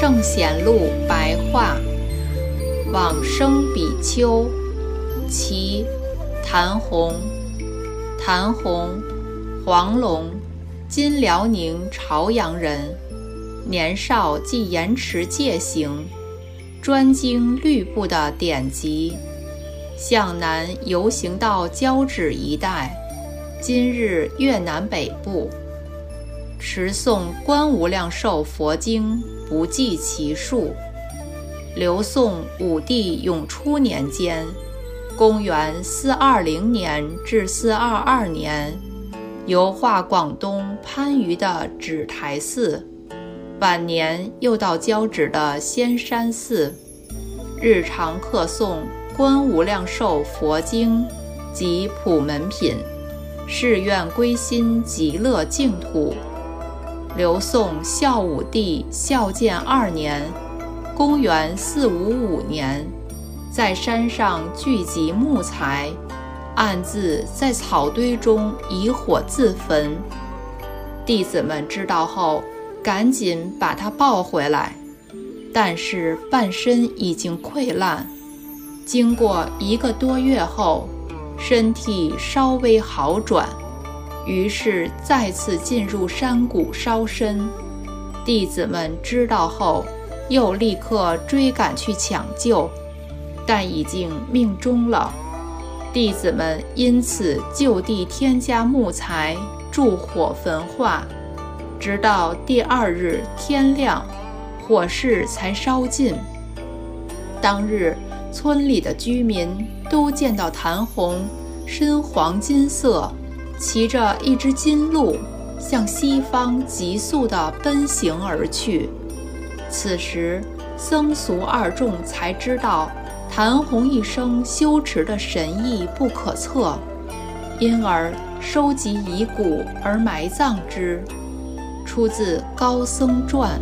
圣贤录白话，往生比丘，其谭红，谭红，黄龙，今辽宁朝阳人。年少即延迟戒行，专精律部的典籍，向南游行到交趾一带，今日越南北部，持诵《观无量寿佛经》，不计其数。刘宋武帝永初年间（公元420年至422年），游化广东番禺的指台寺。晚年又到交趾的仙山寺，日常课诵《观无量寿佛经》及普门品，誓愿归心极乐净土。刘宋孝武帝孝建二年（公元455年），在山上聚集木材，暗自在草堆中以火自焚。弟子们知道后。赶紧把他抱回来，但是半身已经溃烂。经过一个多月后，身体稍微好转，于是再次进入山谷烧身。弟子们知道后，又立刻追赶去抢救，但已经命终了。弟子们因此就地添加木材，助火焚化。直到第二日天亮，火势才烧尽。当日，村里的居民都见到谭红身黄金色，骑着一只金鹿，向西方急速地奔行而去。此时，僧俗二众才知道谭红一生修持的神意不可测，因而收集遗骨而埋葬之。出自《高僧传》。